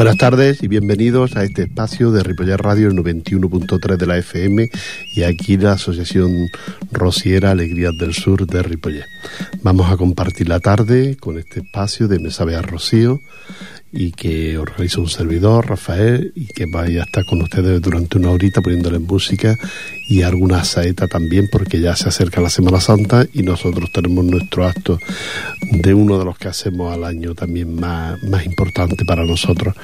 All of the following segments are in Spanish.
Buenas tardes y bienvenidos a este espacio de Ripollet Radio, el 91.3 de la FM y aquí la Asociación Rociera Alegrías del Sur de Ripollet. Vamos a compartir la tarde con este espacio de Mesa Bea Rocío y que organiza un servidor, Rafael, y que vaya a estar con ustedes durante una horita poniéndole música y alguna saeta también, porque ya se acerca la Semana Santa y nosotros tenemos nuestro acto de uno de los que hacemos al año también más, más importante para nosotros,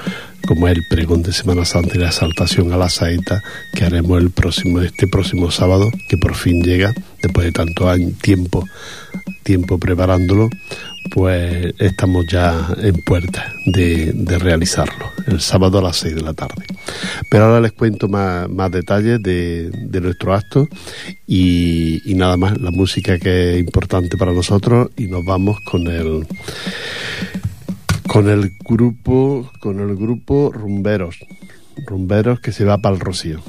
como es el pregón de Semana Santa y la exaltación a la saeta que haremos el próximo, este próximo sábado, que por fin llega, después de tanto tiempo, tiempo preparándolo, pues estamos ya en puerta de, realizarlo, el sábado a las 6 de la tarde. Pero ahora les cuento más, detalles de, nuestro acto y, y, nada más, la música que es importante para nosotros y nos vamos con el con el grupo con el grupo Rumberos, Rumberos que se va para el Rocío.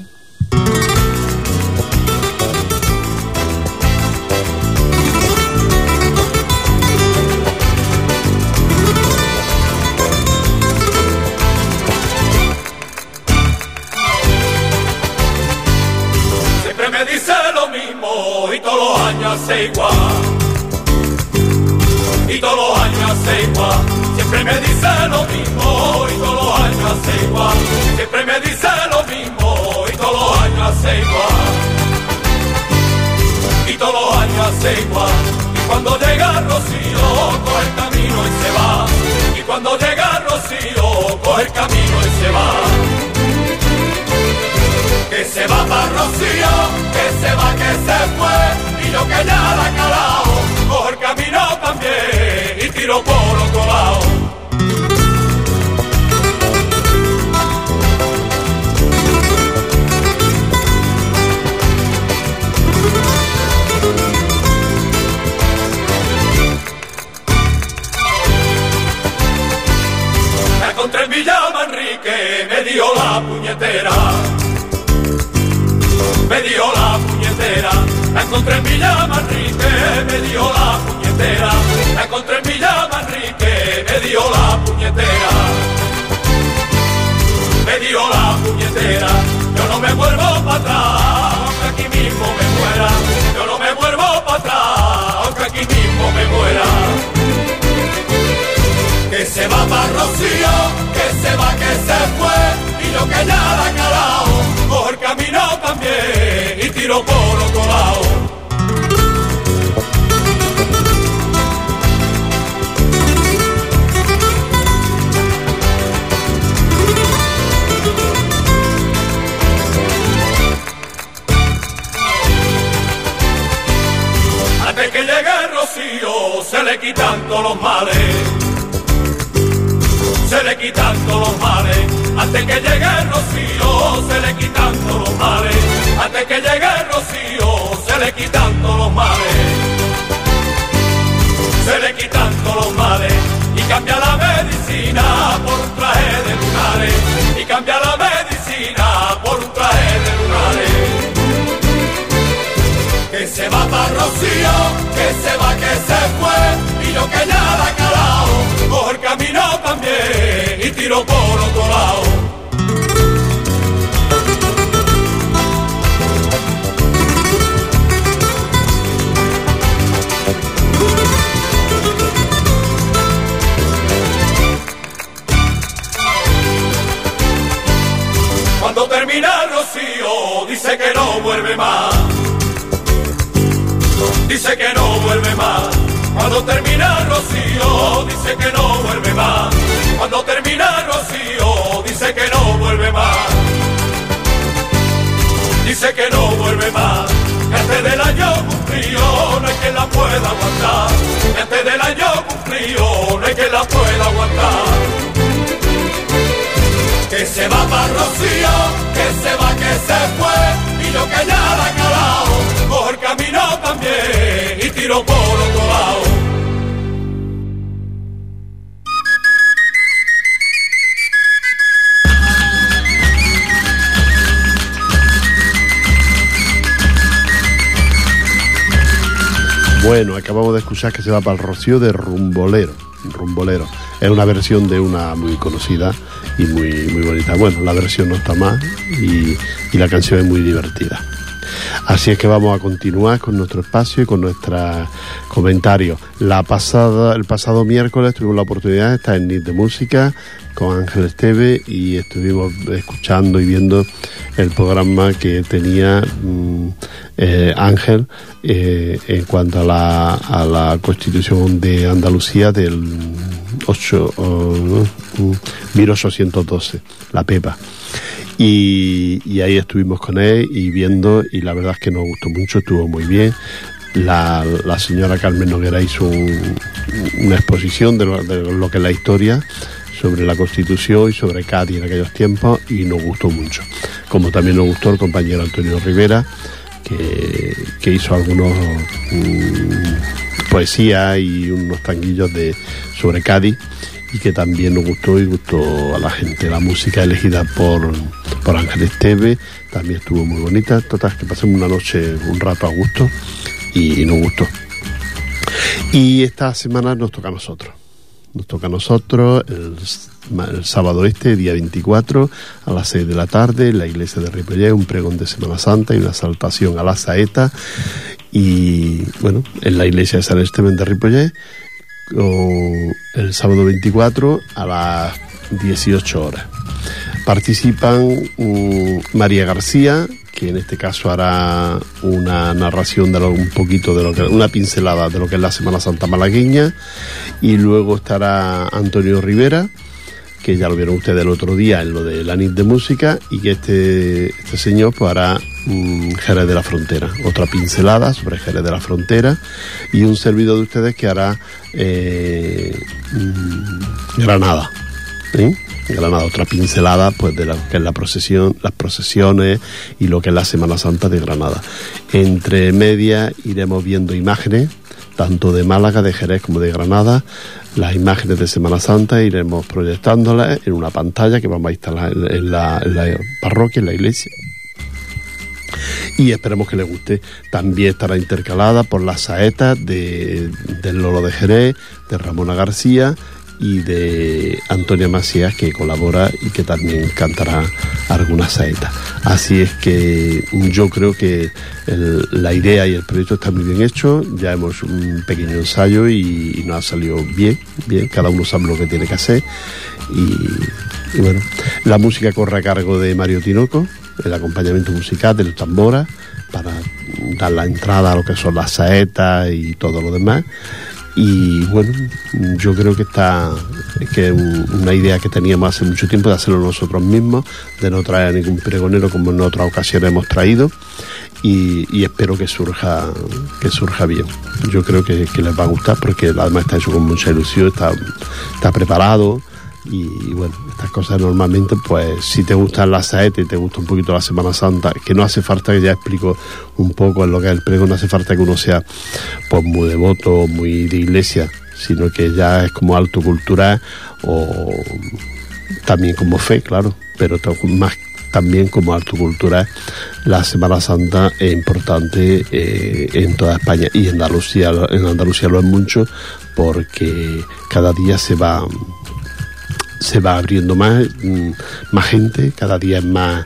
Y todos los años hace igual. Siempre me dice lo mismo y todos los años hace igual. Siempre me dice lo mismo y todos los años hace igual. Y todos los años hace igual. Y cuando llega Rocío, coge el camino y se va. Y cuando llega Rocío, coge el camino y se va. Que se va para Rocío, que se va, que se fue yo que ya la cojo el camino también y tiro por otro lado. Encontré en Villa Manrique, me dio la puñetera, me dio la puñetera encontré en Villa Manrique, me dio la puñetera. La encontré en Villa Manrique, me dio la puñetera. Me dio la puñetera. Yo no me vuelvo para atrás, aunque aquí mismo me muera. Yo no me vuelvo para atrás, aunque aquí mismo me muera. Que se va para Rocío, que se va, que se fue, y yo que ya la he calado, cojo el camino también y tiro por otro lado. Quien la pueda aguantar. Que se va para Rocío, que se va, que se fue, y yo que he calado cojo el camino también y tiro por otro lado. Bueno, acabamos de escuchar que se va para el Rocío de Rumbolero. Rumbolero. Es una versión de una muy conocida y muy, muy bonita. Bueno, la versión no está mal y, y la canción es muy divertida. Así es que vamos a continuar con nuestro espacio y con nuestros comentarios. La pasada, el pasado miércoles tuvimos la oportunidad de estar en NIT de Música con Ángel Esteve y estuvimos escuchando y viendo el programa que tenía mm, eh, Ángel eh, en cuanto a la, a la constitución de Andalucía del 8, 1812, mm, la PEPA. Y, ahí estuvimos con él y viendo y la verdad es que nos gustó mucho, estuvo muy bien. La, señora Carmen Noguera hizo una exposición de lo, que es la historia sobre la Constitución y sobre Cádiz en aquellos tiempos y nos gustó mucho. Como también nos gustó el compañero Antonio Rivera, que, hizo algunos mm, poesías y unos tanguillos de, sobre Cádiz y que también nos gustó y gustó a la gente. La música elegida por, por Ángel Esteve también estuvo muy bonita. Total, que pasamos una noche, un rato a gusto y, nos gustó. Y esta semana nos toca a nosotros. Nos toca a nosotros el, sábado este, día 24, a las 6 de la tarde, en la iglesia de Ripollet, un pregón de Semana Santa y una saltación a la saeta. Y bueno, en la iglesia de San Esteban de Ripollet, el sábado 24 a las 18 horas. Participan um, María García, que en este caso hará una narración de un poquito de lo que una pincelada de lo que es la Semana Santa malagueña y luego estará Antonio Rivera que ya lo vieron ustedes el otro día en lo de la NIT de música y que este, este señor pues hará um, Jerez de la Frontera, otra pincelada sobre Jerez de la Frontera y un servidor de ustedes que hará eh, mm, Granada. ¿Eh? Granada, otra pincelada pues de lo que es la procesión, las procesiones y lo que es la Semana Santa de Granada. Entre medias iremos viendo imágenes, tanto de Málaga, de Jerez como de Granada, las imágenes de Semana Santa, iremos proyectándolas en una pantalla que vamos a instalar en la, parroquia, en la iglesia y esperemos que les guste. También estará intercalada por las saetas de, del Lolo de Jerez, de Ramona García y de Antonia Macías que colabora y que también cantará algunas saetas. Así es que yo creo que la idea y el proyecto está muy bien hecho, ya hemos un pequeño ensayo y, nos ha salido bien, bien, cada uno sabe lo que tiene que hacer. Y, bueno, la música corre a cargo de Mario Tinoco, el acompañamiento musical del tambora para dar la entrada a lo que son las saetas y todo lo demás y bueno, yo creo que está que es una idea que teníamos hace mucho tiempo de hacerlo nosotros mismos, de no traer a ningún pregonero como en otras ocasiones hemos traído y, espero que surja que surja bien. Yo creo que, les va a gustar porque además está hecho con mucha ilusión, está, está preparado y bueno, estas cosas normalmente, pues si te gustan las saetas y te gusta un poquito la Semana Santa, que no hace falta que ya explico un poco en lo que es el pregón, no hace falta que uno sea pues muy devoto, muy de iglesia, sino que ya es como alto cultural o también como fe, claro, pero más también como alto cultural la Semana Santa es importante eh, en toda España y en Andalucía en Andalucía lo es mucho porque cada día se va se va abriendo más, mm, más gente, cada día es más,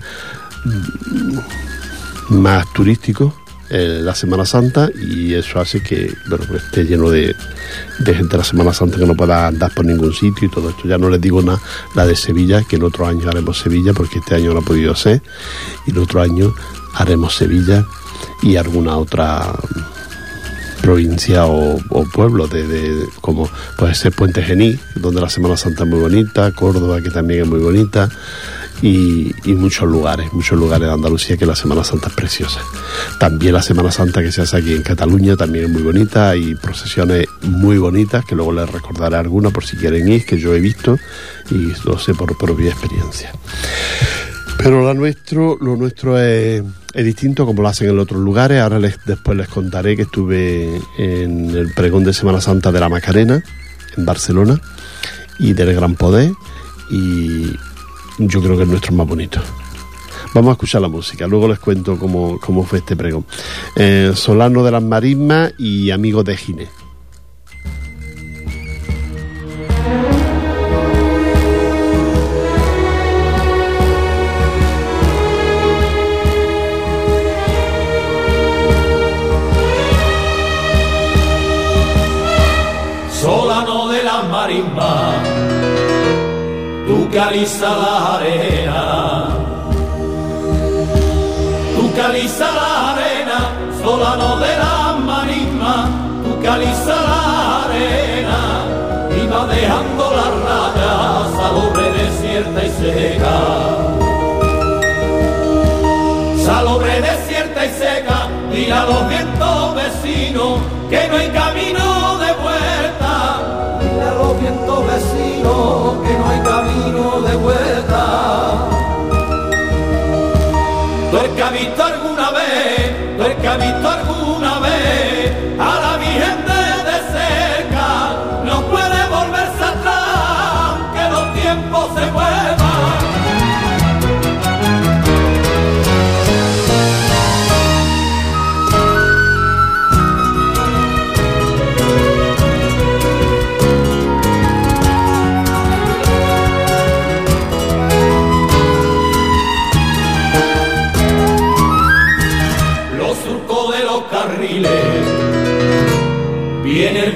mm, más turístico eh, la Semana Santa y eso hace que bueno, pues esté lleno de, de, gente la Semana Santa que no pueda andar por ningún sitio y todo esto. Ya no les digo nada, la de Sevilla, que en otro año haremos Sevilla porque este año no ha podido ser y el otro año haremos Sevilla y alguna otra provincia o, pueblo de, como puede ser Puente Gení, donde la Semana Santa es muy bonita, Córdoba que también es muy bonita y, muchos lugares, muchos lugares de Andalucía que la Semana Santa es preciosa. También la Semana Santa que se hace aquí en Cataluña también es muy bonita, y procesiones muy bonitas que luego les recordaré algunas por si quieren ir, que yo he visto y lo sé por propia experiencia. Pero lo nuestro, lo nuestro es, distinto como lo hacen en otros lugares. Ahora les, después les contaré que estuve en el pregón de Semana Santa de la Macarena, en Barcelona, y del Gran Poder, y yo creo que el nuestro es más bonito. Vamos a escuchar la música, luego les cuento cómo, fue este pregón. Eh, Solano de las Marismas y Amigos de Ginés. Caliza la arena, tu caliza la arena, solano de la marisma, tu caliza la arena, y va dejando la raya, salobre desierta y seca. Salobre desierta y seca, y a los vientos vecinos que no hay camino que no hay camino de vuelta.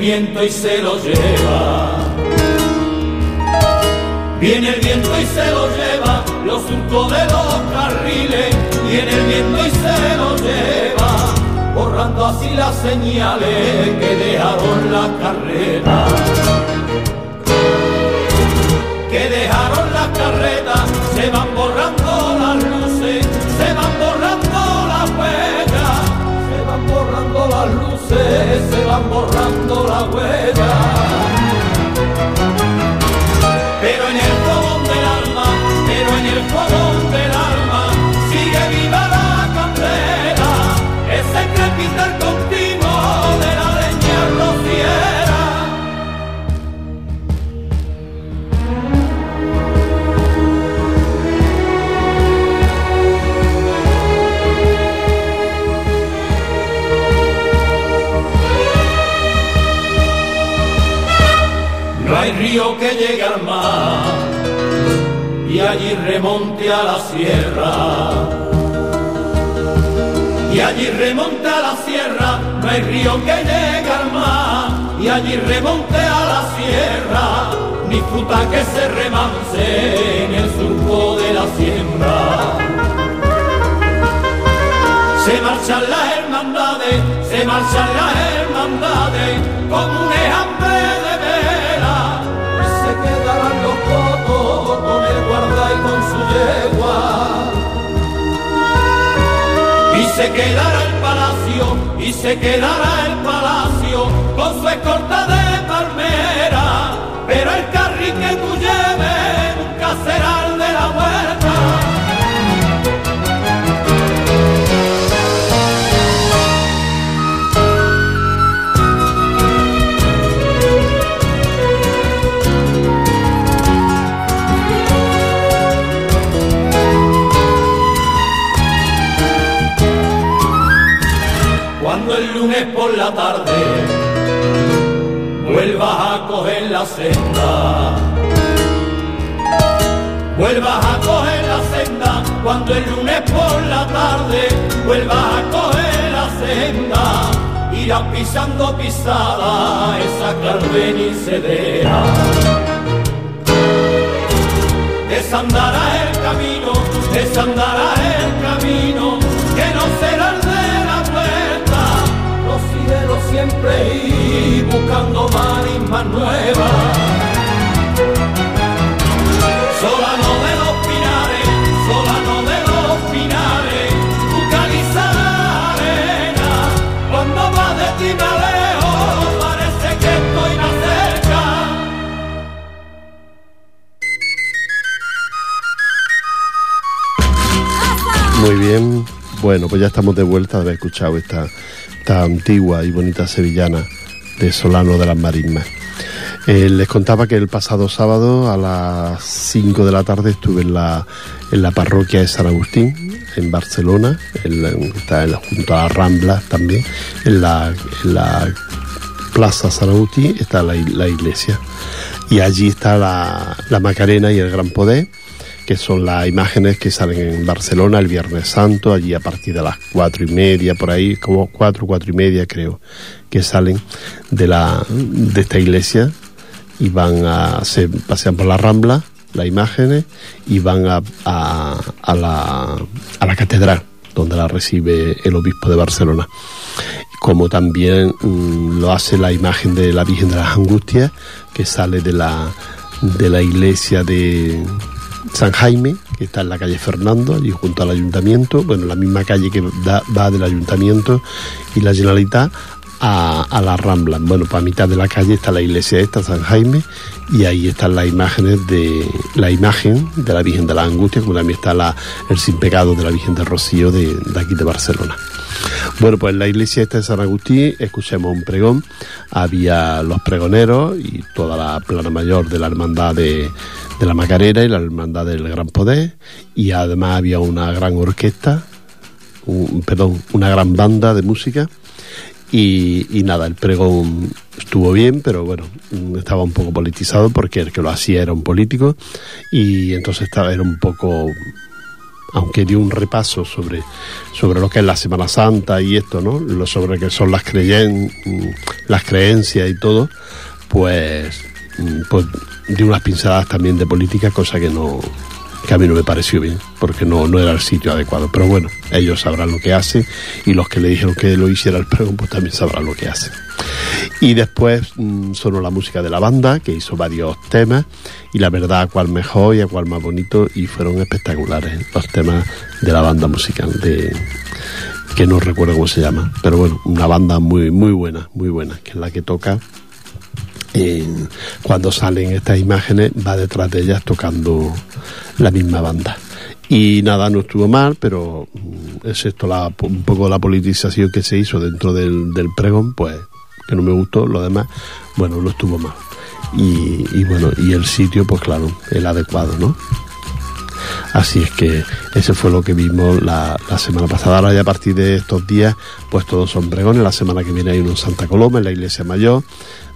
Viento y se lo lleva. Viene el viento y se lo lleva, los surcos de los carriles. Viene el viento y se lo lleva, borrando así las señales que dejaron la carrera. Que dejaron las carretas, se van borrando se van borrando las huellas. Río que llegue al mar y allí remonte a la sierra, ni fruta que se remance en el surco de la siembra. Se marchan las hermandades, se marchan las hermandades, como un enjambre de vela. Y se quedarán los cocos con el guarda y con su yegua. Y se quedará el y se quedará el palacio, con su escolta Cuando el lunes por la tarde vuelvas a coger la senda, vuelvas a coger la senda. Cuando el lunes por la tarde vuelvas a coger la senda, irás pisando pisada esa carmenicedera. Desandará el camino, desandará el camino, siempre ir buscando marismas nuevas. Solano de los pinares, solano de los pinares, tu la arena. Cuando va de ti me alejo, parece que estoy más cerca. Muy bien. Bueno, pues ya estamos de vuelta de haber escuchado esta, esta antigua y bonita sevillana de Solano de las Marismas. Eh, les contaba que el pasado sábado a las 5 de la tarde estuve en la, en la parroquia de San Agustín, en Barcelona, está junto a la Rambla también, en la, en la Plaza San Agustín está la, iglesia. Y allí está la Macarena y el Gran Poder, que son las imágenes que salen en Barcelona el Viernes Santo, allí a partir de las cuatro y media, por ahí, como cuatro, cuatro y media creo, que salen de, la, de esta iglesia y van a, se pasean por la Rambla las imágenes y van a, a, la, a la catedral donde la recibe el obispo de Barcelona. Como también mm, lo hace la imagen de la Virgen de las Angustias, que sale de la, de la iglesia de San Jaime, que está en la calle Fernando, allí junto al ayuntamiento, bueno, la misma calle que va del ayuntamiento y la Generalitat a, la Rambla. Bueno, para mitad de la calle está la iglesia esta, San Jaime, y ahí están las imágenes de la imagen de la Virgen de la Angustia, como también está la, el sin pecado de la Virgen de Rocío de, aquí de Barcelona. Bueno, pues en la iglesia esta de San Agustín escuchamos un pregón, había los pregoneros y toda la plana mayor de la hermandad de, la Macarena y la hermandad del Gran Poder, y además había una gran orquesta, perdón, una gran banda de música. Y, nada, el pregón estuvo bien, pero bueno, estaba un poco politizado porque el que lo hacía era un político y entonces estaba, era un poco, aunque dio un repaso sobre, sobre lo que es la Semana Santa y esto, ¿no? Lo sobre que son las, creyen, las creencias y todo, pues, pues dio unas pinceladas también de política, cosa que no, que a mí no me pareció bien, porque no, no era el sitio adecuado. Pero bueno, ellos sabrán lo que hacen y los que le dijeron que lo hiciera el pregón, pues también sabrán lo que hacen. Y después mm, sonó la música de la banda, que hizo varios temas, y la verdad, a cuál mejor y a cuál más bonito, y fueron espectaculares los temas de la banda musical, de que no recuerdo cómo se llama, pero bueno, una banda muy, muy buena, muy buena, que es la que toca cuando salen estas imágenes va detrás de ellas tocando la misma banda. Y nada, no estuvo mal, pero mm, excepto la, un poco la politización que se hizo dentro del, pregón, pues que no me gustó, lo demás, bueno, no estuvo mal. Y, bueno, y el sitio, pues claro, el adecuado, ¿no? Así es que ese fue lo que vimos la, la, semana pasada. Ahora ya a partir de estos días, pues todos son pregones. La semana que viene hay uno en Santa Coloma, en la iglesia mayor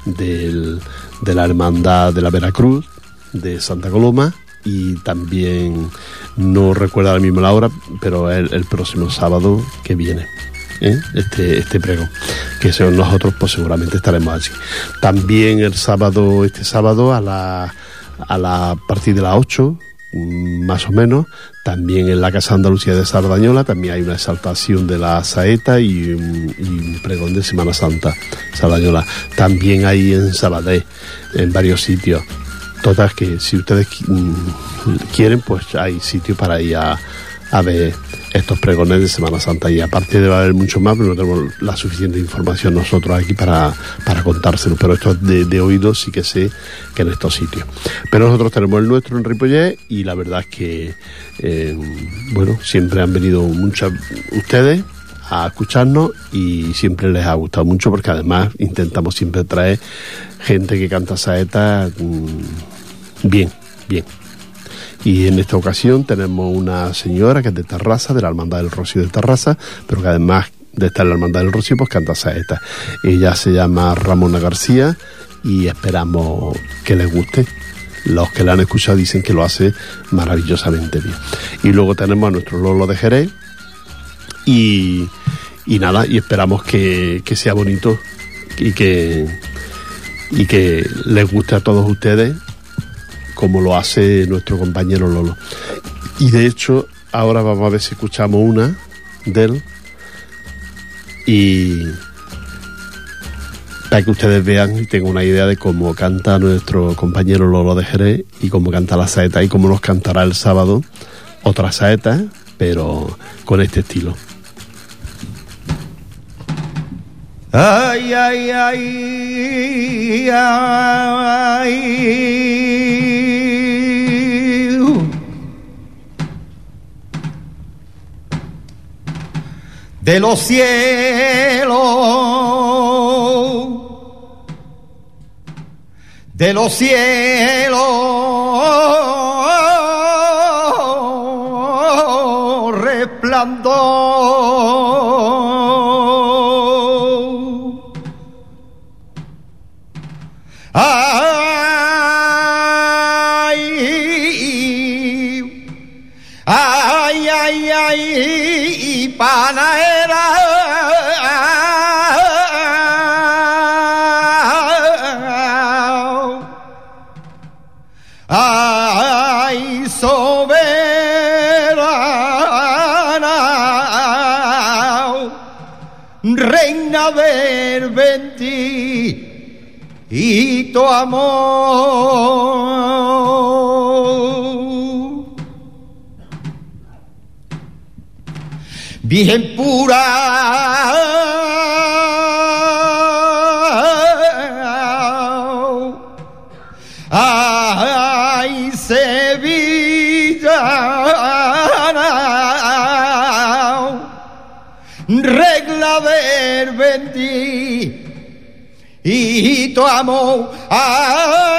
del, de la Hermandad de la Veracruz de Santa Coloma y también no recuerdo ahora mismo la hora, pero el próximo sábado que viene. ¿Eh? este, este prego, que son nosotros pues seguramente estaremos allí. También el sábado, este sábado a la, a la partir de las 8 Mm, más o menos. También en la Casa Andalucía de Sardañola también hay una exaltación de la saeta y un, pregón de Semana Santa Sardañola. También hay en Sabadell, en varios sitios. Todas que si ustedes mm, quieren, pues hay sitio para ir a, a ver estos pregones de Semana Santa y aparte de haber mucho más, pero no tenemos la suficiente información nosotros aquí para, para contárselo, pero esto de, de oído sí que sé que en estos sitios. Pero nosotros tenemos el nuestro en Ripollet y la verdad es que, eh, bueno, siempre han venido muchos ustedes a escucharnos y siempre les ha gustado mucho porque además intentamos siempre traer gente que canta saeta mm, bien, bien. Y en esta ocasión tenemos una señora que es de Terraza, de la Hermandad del Rocío de Terraza, pero que además de estar en la Hermandad del Rocío, pues canta saeta. Ella se llama Ramona García y esperamos que les guste. Los que la han escuchado dicen que lo hace maravillosamente bien. Y luego tenemos a nuestro Lolo de Jerez y, y nada, y esperamos que, que sea bonito y que, y que les guste a todos ustedes como lo hace nuestro compañero Lolo. Y de hecho, ahora vamos a ver si escuchamos una de él y para que ustedes vean y tengan una idea de cómo canta nuestro compañero Lolo de Jerez y cómo canta la saeta y cómo nos cantará el sábado otra saeta, pero con este estilo. Ay, ay, ay, ay. De los cielos, de los cielos, resplandor. Ah, del bendito amor. Virgen pura. Del bendito amor. Ay,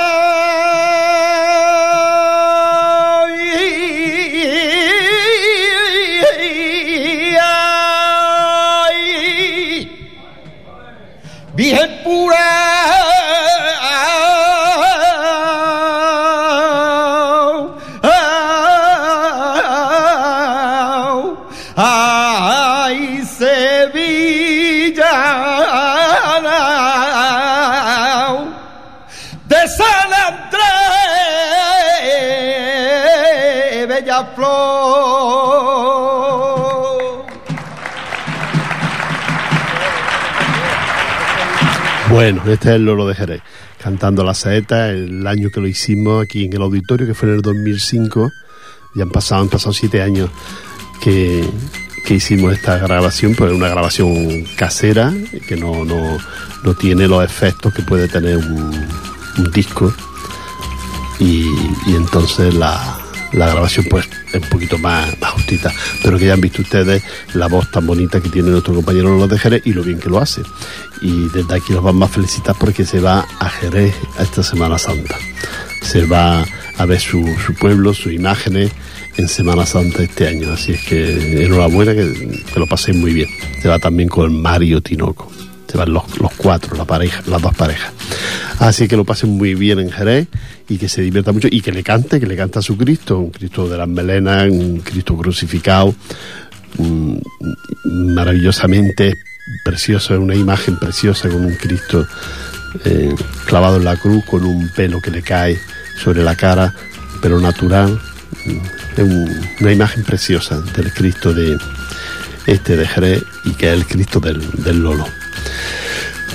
Bueno, este es el Loro de Jerez, cantando la saeta, el año que lo hicimos aquí en el auditorio, que fue en el 2005. Ya han pasado, han pasado siete años que, que hicimos esta grabación, pues es una grabación casera, que no, no, no tiene los efectos que puede tener un, un disco. Y, y entonces la, la grabación pues es un poquito más, más justita, pero que ya han visto ustedes la voz tan bonita que tiene nuestro compañero Lolo de Jerez y lo bien que lo hace. Y desde aquí los vamos a felicitar porque se va a Jerez a esta Semana Santa. Se va a ver su, pueblo, sus imágenes en Semana Santa este año. Así es que enhorabuena, que, que lo paséis muy bien. Se va también con Mario Tinoco. Se van los, los cuatro, la pareja, las dos parejas. Así que lo pasen muy bien en Jerez y que se divierta mucho y que le cante, que le cante a su Cristo, un Cristo de las melenas, un Cristo crucificado, maravillosamente precioso, una imagen preciosa con un Cristo eh, clavado en la cruz, con un pelo que le cae sobre la cara, pero natural. Es un- una imagen preciosa del Cristo de este de Jerez y que es el Cristo del Lolo.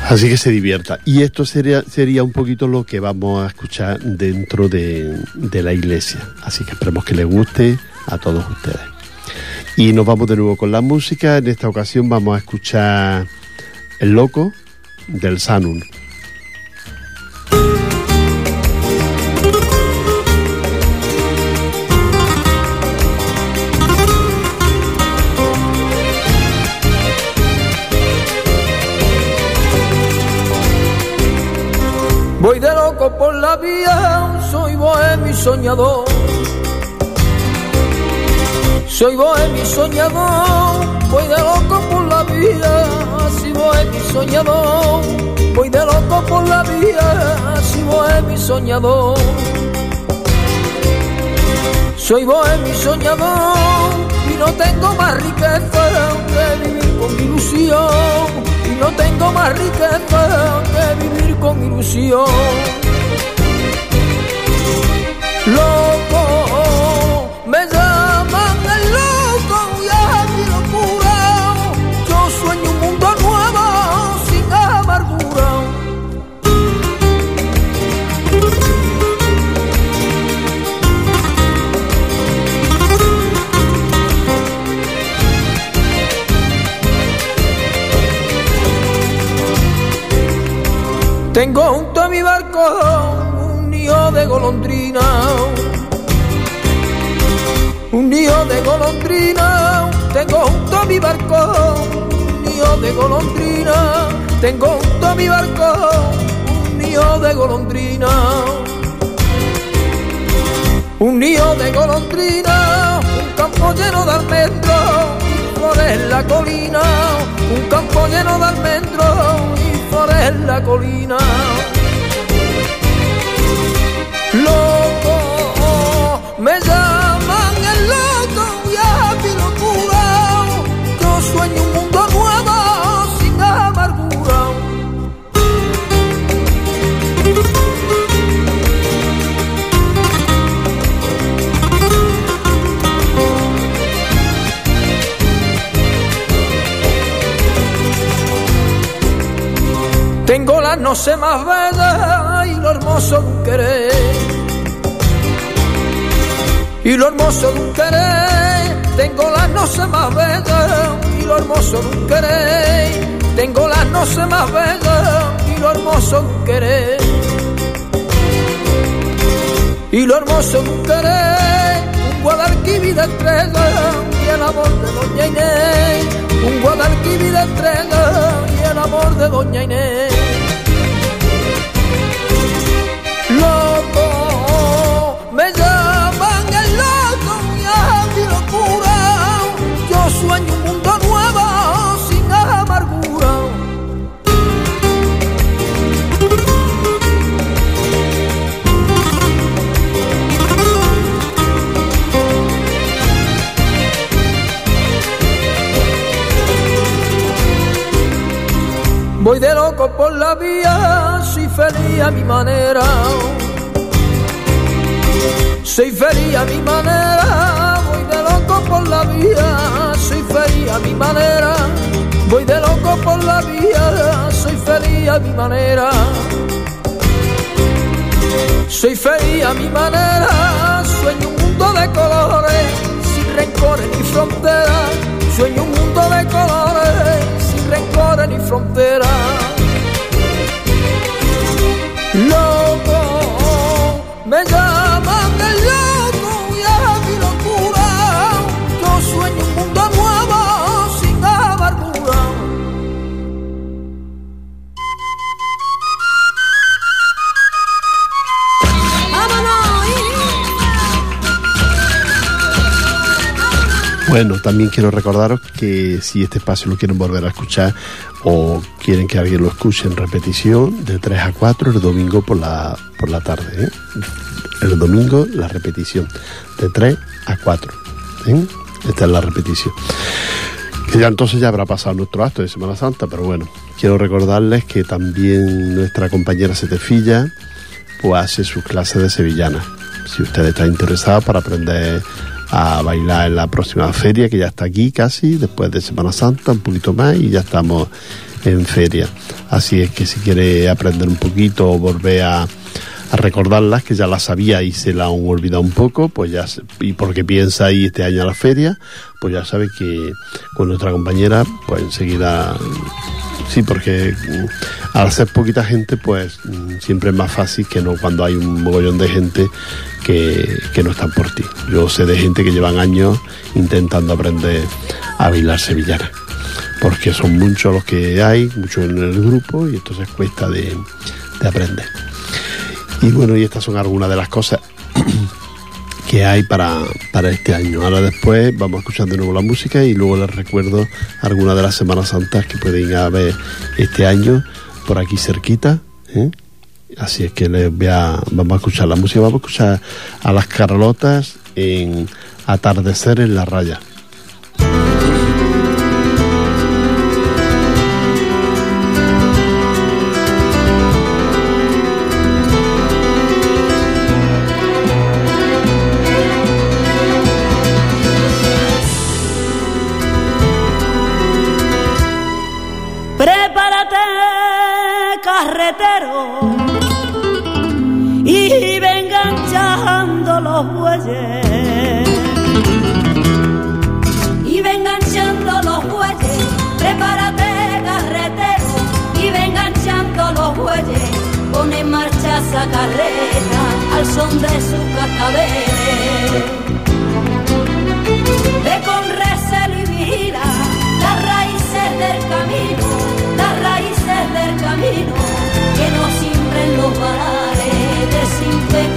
Así que se divierta. Y esto sería, sería un poquito lo que vamos a escuchar dentro de, de la iglesia. Así que esperemos que les guste a todos ustedes. Y nos vamos de nuevo con la música. En esta ocasión vamos a escuchar El Loco del Sanun. Soy bohemio y soñador. Soy bohemio y soñador, voy de loco por la vida, así bohemio y soñador. Voy de loco por la vida, así bohemio y soñador. Soy bohemio y soñador y no tengo más riqueza que vivir con ilusión. Y no tengo más riqueza que vivir con ilusión. Loco, me llaman el loco y a mi locura. Yo sueño un mundo nuevo sin amargura. Tengo junto a mi barco de golondrina. Un nido de golondrina. Tengo junto a mi barco un nido de golondrina. Tengo junto a mi barco un nido de golondrina. Un nido de golondrina, un campo lleno de almendros flores en la colina. Un campo lleno de almendros y flores en la colina. Loco, me llaman el loco mi locura. Yo sueño un mundo nuevo sin amargura. Tengo la noche más bella y lo hermoso un querer. Y lo hermoso de un querer. Tengo la noche más bella y lo hermoso de un querer. Tengo la noche más bella y lo hermoso de un querer. Y lo hermoso de un querer. Un Guadalquivir de estrella a mi manera, sueño un mundo de colores, sin rencores ni fronteras. Sueño un mundo de colores, sin rencores ni fronteras. También quiero recordaros que si este espacio lo quieren volver a escuchar o quieren que alguien lo escuche en repetición, de 3 a 4 el domingo por la, por la tarde. ¿eh? El domingo la repetición, de 3 a 4. ¿eh? Esta es la repetición. Ya entonces ya habrá pasado nuestro acto de Semana Santa, pero bueno, quiero recordarles que también nuestra compañera Setefilla pues hace sus clases de sevillana. Si usted está interesado para aprender a bailar en la próxima feria, que ya está aquí casi, después de Semana Santa, un poquito más, y ya estamos en feria. Así es que si quiere aprender un poquito o volver a, a recordarlas, que ya las sabía y se la han olvidado un poco, pues ya, y porque piensa ir este año a la feria, pues ya sabe que con nuestra compañera, pues enseguida Sí, porque mm, al ser poquita gente, pues mm, siempre es más fácil que no cuando hay un mogollón de gente que, que no están por ti. Yo sé de gente que llevan años intentando aprender a bailar sevillana, porque son muchos los que hay, muchos en el grupo, y entonces cuesta de, de aprender. Y bueno, y estas son algunas de las cosas que hay para, para este año. Ahora después vamos a escuchar de nuevo la música y luego les recuerdo algunas de las Semanas Santas que pueden haber este año por aquí cerquita. ¿eh? Así es que les voy a, vamos a escuchar la música, vamos a escuchar a las Carlotas en Atardecer en la raya. Carreta al son de su cascabel. Ve con recelo y vigila las raíces del camino, las raíces del camino, que no siembren los varales de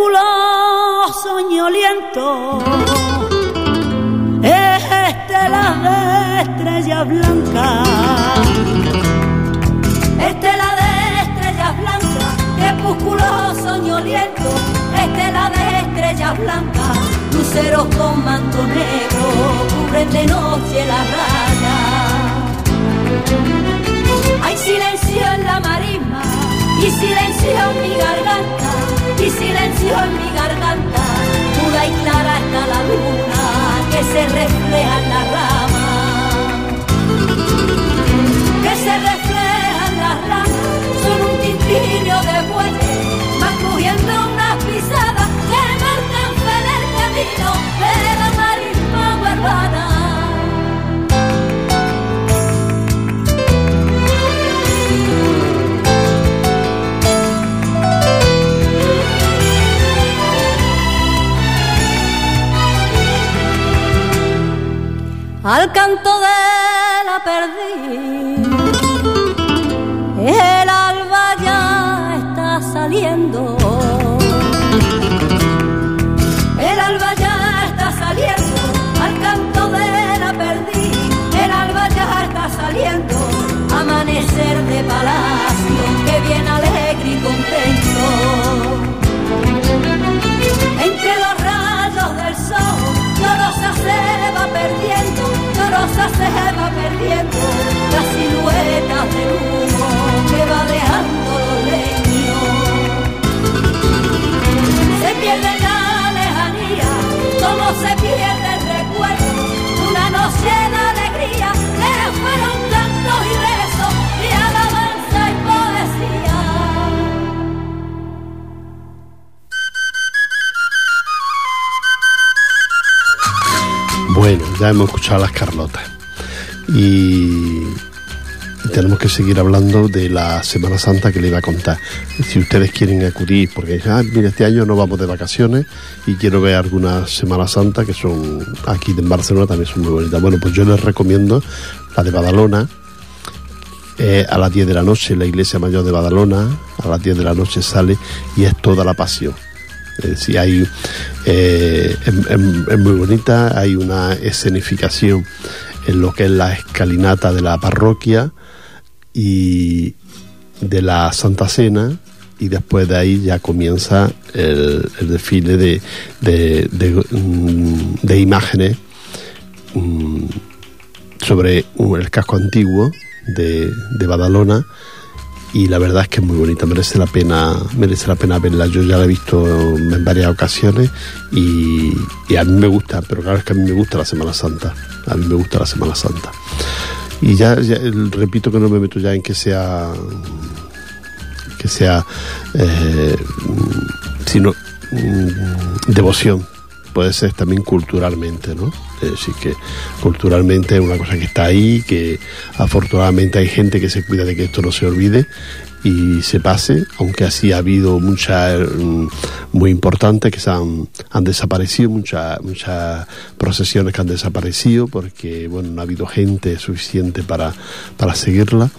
Crepúsculo soñoliento, es estela de estrellas blancas, estela de estrellas blancas, crepúsculo soñoliento, estela de estrellas blancas, luceros con manto negro, cubren de noche la raya. Hay silencio en la marisma y silencio en mi garganta y silencio al canto de se va perdiendo la silueta del humo que va dejando los leños. Se pierde la lejanía, como se pierde el recuerdo una noche de alegría, que fueron cantos y rezos, y alabanza y poesía. Bueno, ya hemos escuchado a las Carlotas. Y, tenemos que seguir hablando de la Semana Santa que le iba a contar. Si ustedes quieren acudir, porque ah, este año no vamos de vacaciones y quiero ver algunas Semana Santa que son aquí en Barcelona también son muy bonitas. Bueno, pues yo les recomiendo la de Badalona, eh, a las 10 de la noche la iglesia mayor de Badalona, a las 10 de la noche sale y es toda la pasión. Decir, hay, eh, es, es- es muy bonita, hay una escenificación en lo que es la escalinata de la parroquia y de la Santa Cena y después de ahí ya comienza el, desfile de, de, de, mm, imágenes mm, sobre el casco antiguo de Badalona y la verdad es que es muy bonita, merece la pena, merece la pena verla. Yo ya la he visto en varias ocasiones y, a mí me gusta, pero claro es que a mí me gusta la Semana Santa, a mí me gusta la Semana Santa. Y ya, ya, repito que no me meto ya en que sea que sea eh, sino mm, devoción puede ser también culturalmente no es decir que culturalmente es una cosa que está ahí que afortunadamente hay gente que se cuida de que esto no se olvide y se pase aunque así ha habido muchas mm, muy importantes que se han, han desaparecido muchas muchas procesiones que han desaparecido porque bueno no ha habido gente suficiente para para seguirla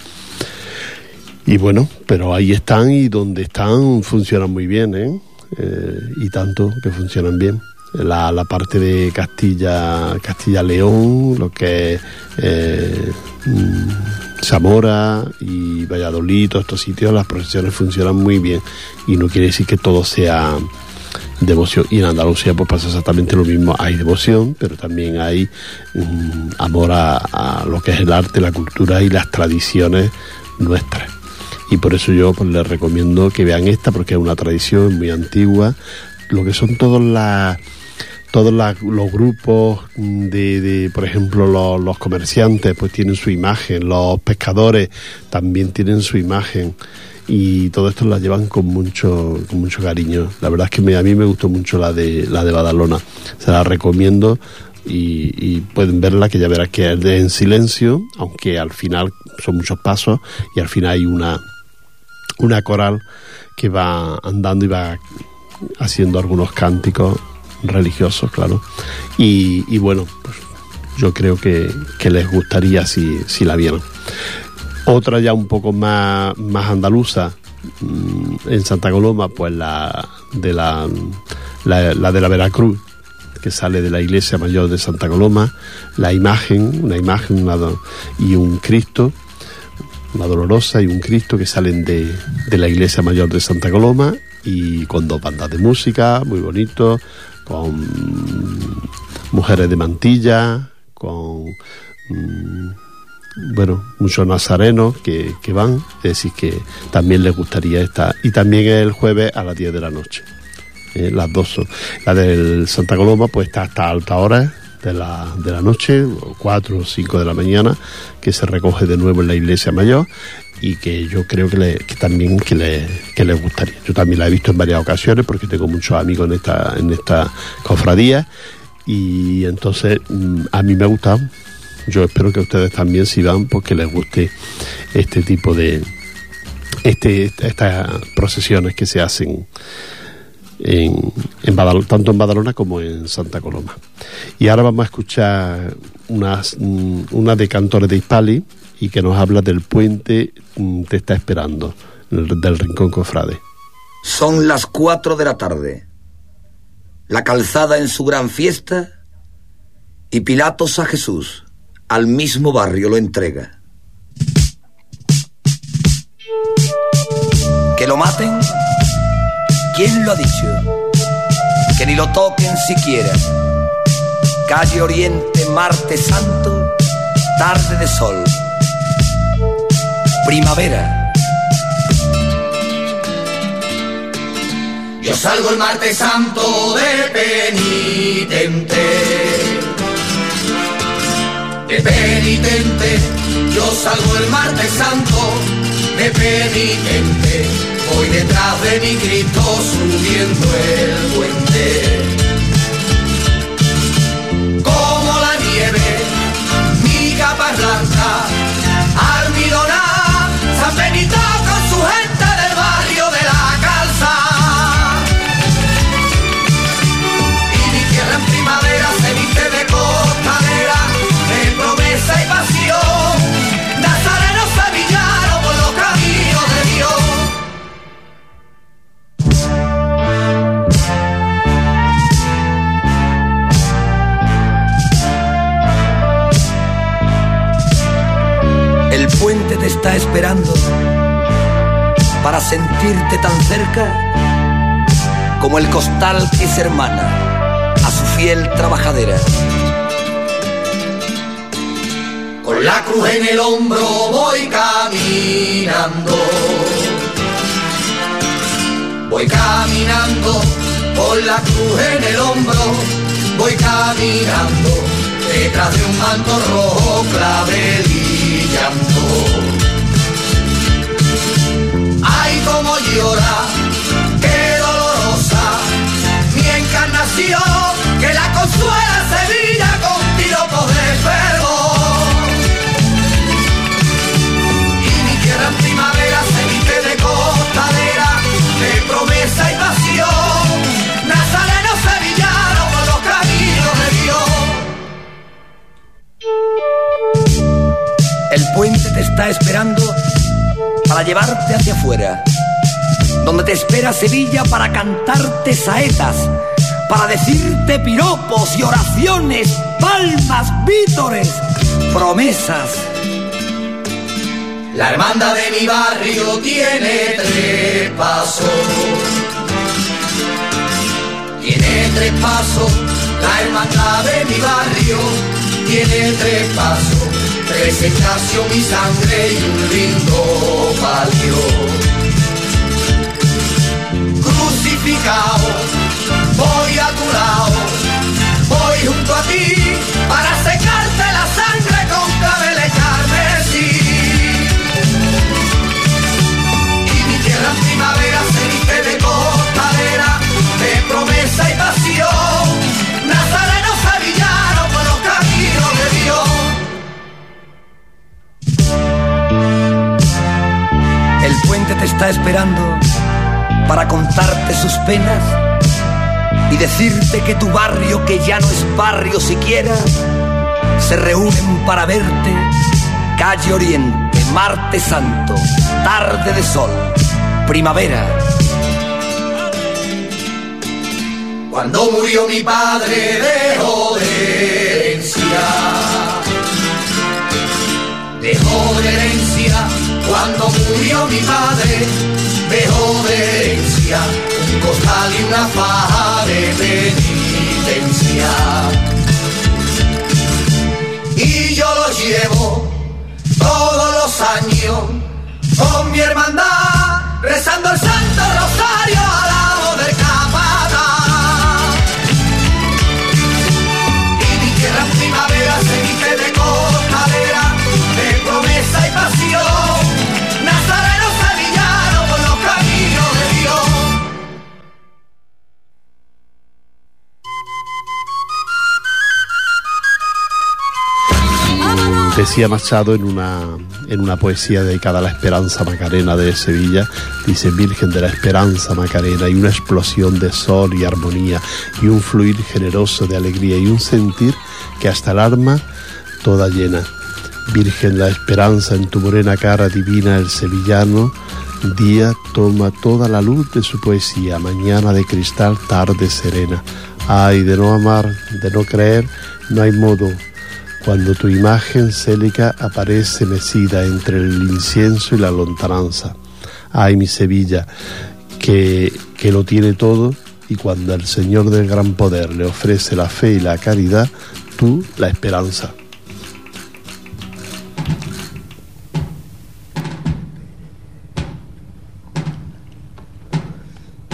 y bueno, pero ahí están y donde están funcionan muy bien, ¿eh? Eh, y tanto que funcionan bien. La, la parte de Castilla, Castilla-León, lo que es eh, mm, Zamora y Valladolid, todos estos sitios, las procesiones funcionan muy bien. Y no quiere decir que todo sea devoción. Y en Andalucía pues pasa exactamente lo mismo. Hay devoción, pero también hay mm, amor a, a, lo que es el arte, la cultura y las tradiciones nuestras. Y por eso yo pues, les recomiendo que vean esta, porque es una tradición muy antigua. Lo que son todas las todos los grupos de, de por ejemplo, los, comerciantes, pues tienen su imagen, los pescadores también tienen su imagen y todo esto la llevan con mucho, con mucho cariño. La verdad es que a mí me gustó mucho la de la de Badalona, se la recomiendo y, y pueden verla que ya verás que es en silencio, aunque al final son muchos pasos y al final hay una una coral que va andando y va haciendo algunos cánticos religiosos, claro. Y, bueno, pues yo creo que, les gustaría si, la vieron. Otra ya un poco más, andaluza, mmm, en Santa Coloma, pues la de la, la, de la Veracruz, que sale de la iglesia mayor de Santa Coloma, la imagen, una imagen y un Cristo, una dolorosa y un Cristo que salen de, de la iglesia mayor de Santa Coloma y con dos bandas de música, muy bonito, con mujeres de mantilla, con mmm, bueno, muchos nazarenos que, que, van, es decir, que también les gustaría estar. Y también el jueves a las 10 de la noche. Eh, las dos son. La del Santa Coloma, pues está hasta alta hora de la, de la noche, 4 o 5 de la mañana, que se recoge de nuevo en la iglesia mayor y que yo creo que, le, también que, le, que les gustaría. Yo también la he visto en varias ocasiones porque tengo muchos amigos en esta, en esta cofradía y entonces mm, a mí me ha. Yo espero que ustedes también si van porque les guste este tipo de este, estas procesiones que se hacen en, en Badalona, tanto en Badalona como en Santa Coloma. Y ahora vamos a escuchar unas, una de cantores de Hispali y que nos habla del puente Te está esperando, del Rincón Cofrade. Son las cuatro de la tarde. La calzada en su gran fiesta y Pilatos a Jesús al mismo barrio lo entrega. ¿Que lo maten? ¿Quién lo ha dicho? Que ni lo toquen siquiera. Calle Oriente, martes santo, tarde de sol primavera. Yo salgo el martes santo de penitente, de penitente. Yo salgo el martes santo de penitente. Voy detrás de mi Cristo subiendo el puente. Como la nieve, mi capa blanca, Benito está esperando para sentirte tan cerca como el costal que es hermana a su fiel trabajadera. Con la cruz en el hombro voy caminando. Voy caminando con la cruz en el hombro. Voy caminando detrás de un manto rojo clavel te espera Sevilla para cantarte saetas, para decirte piropos y oraciones, palmas, vítores, promesas. La hermandad de mi barrio tiene tres pasos. tres pasos, la hermandad de mi barrio tiene tres pasos, tres estación, mi sangre y un lindo palio. Crucificado, voy a tu lado, voy junto a ti para secarte la sangre con claveles carmesí. Y mi tierra en primavera se viste de costalera, de promesa y pasión. Nazareno sevillano por los caminos de Dios. El puente te está esperando para contarte sus penas y decirte que tu barrio, que ya no es barrio siquiera, se reúnen para verte. Calle Oriente, martes santo, tarde de sol, primavera. Cuando murió mi padre dejó de herencia. Dejó de herencia. Cuando murió mi padre dejó de herencia. Un costal y una faja de penitencia. Y yo lo llevo todos los años con mi hermandad rezando el Santo Rosario Decía Machado en una, en una poesía dedicada a la esperanza macarena de Sevilla, dice Virgen de la Esperanza Macarena, y una explosión de sol y armonía, y un fluir generoso de alegría, y un sentir que hasta el alma toda llena. Virgen la Esperanza, en tu morena cara divina el sevillano, día toma toda la luz de su poesía, mañana de cristal, tarde serena. Ay, de no amar, de no creer, no hay modo, cuando tu imagen célica aparece mecida entre el incienso y la lontananza. Ay, mi Sevilla, que, que lo tiene todo, y cuando el Señor del gran poder le ofrece la fe y la caridad, tú la esperanza.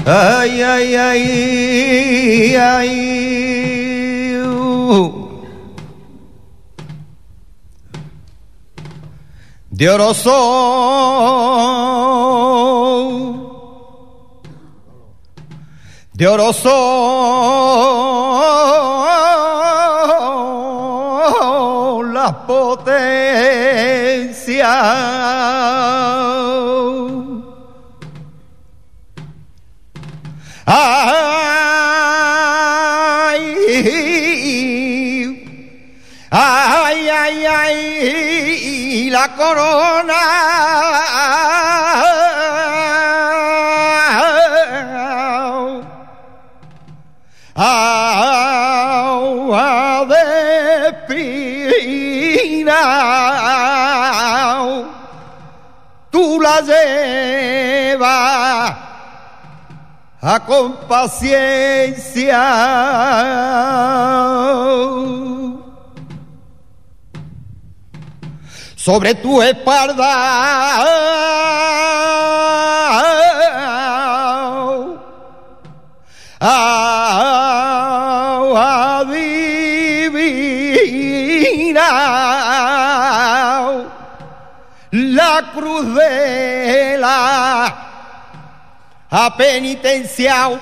Ay, ay, ay, ay. uh. De oro son, de oro son las potencias. Ay, ay, ay, ay, la corona. Agua de espina, tú la llevas a con paciencia. Sobre tu espalda. Agua divina, la cruz de la a penitenciao.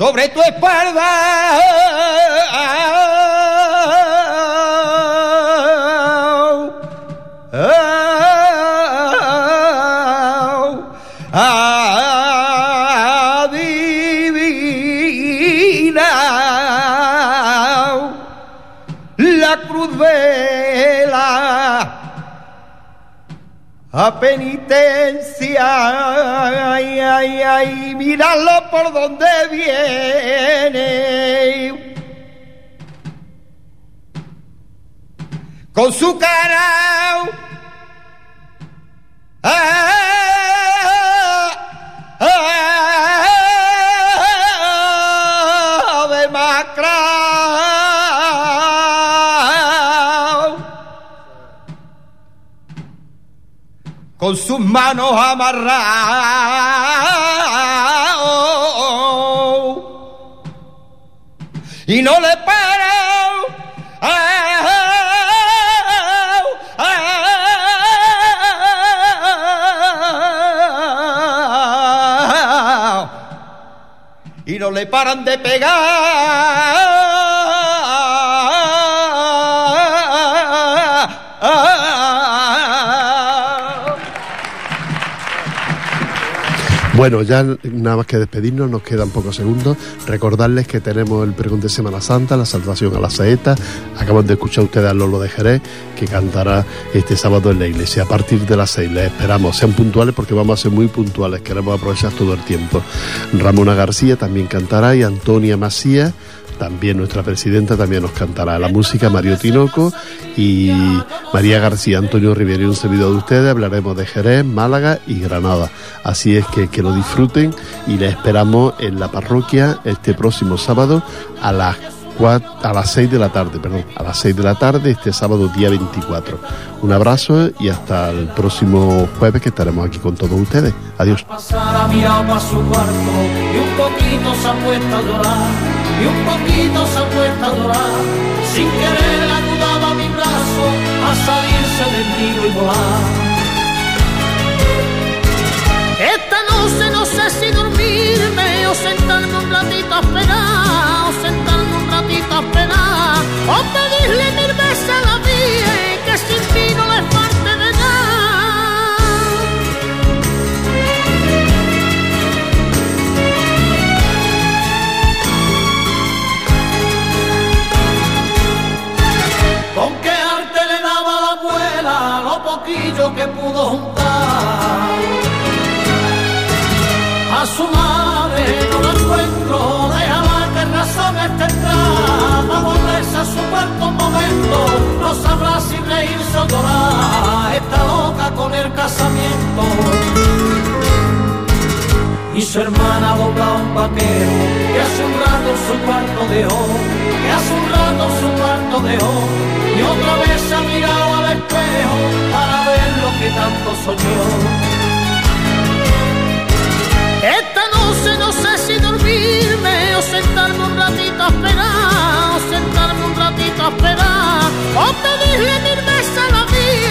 Sobre tu espalda. A penitencia, ay, ay, ay, míralo por donde viene. con su cara. Con sus manos amarradas y no le para y no le paran de pegar Bueno, ya nada más que despedirnos, nos quedan pocos segundos. Recordarles que tenemos el pregón de Semana Santa, la salvación a la saeta. Acaban de escuchar ustedes a Lolo de Jerez, que cantará este sábado en la iglesia a partir de las seis. Les esperamos, sean puntuales porque vamos a ser muy puntuales, queremos aprovechar todo el tiempo. Ramona García también cantará y Antonia Macías también nuestra presidenta también nos cantará la música, Mario Tinoco y María García, Antonio Rivera un servidor de ustedes. Hablaremos de Jerez, Málaga y Granada. Así es que que lo disfruten y les esperamos en la parroquia este próximo sábado a las a las 6 de la tarde, perdón, a las 6 de la tarde este sábado día 24. Un abrazo y hasta el próximo jueves que estaremos aquí con todos ustedes. Adiós. Y un poquito se ha puesto a llorar y un poquito se ha puesto a llorar. Sin querer ayudaba mi brazo a salirse del nido y volar. Esta noche no sé si dormirme o sentarme un ratito a esperar, o sentarme un ratito a esperar, o pedirle mil veces a la vida A su madre no la encuentro, déjala que razones tendrá. Va a volverse a su cuarto momento, no sabrá si reírse o llorar. Está loca con el casamiento y su hermana boca un vaquero que hace un rato su cuarto dejó, que hace un rato su cuarto dejó y otra vez ha mirado al espejo para ver lo que tanto soñó. Esta noche no sé si dormirme o sentarme un ratito a esperar, o sentarme un ratito a esperar, o pedirle mil veces a la vida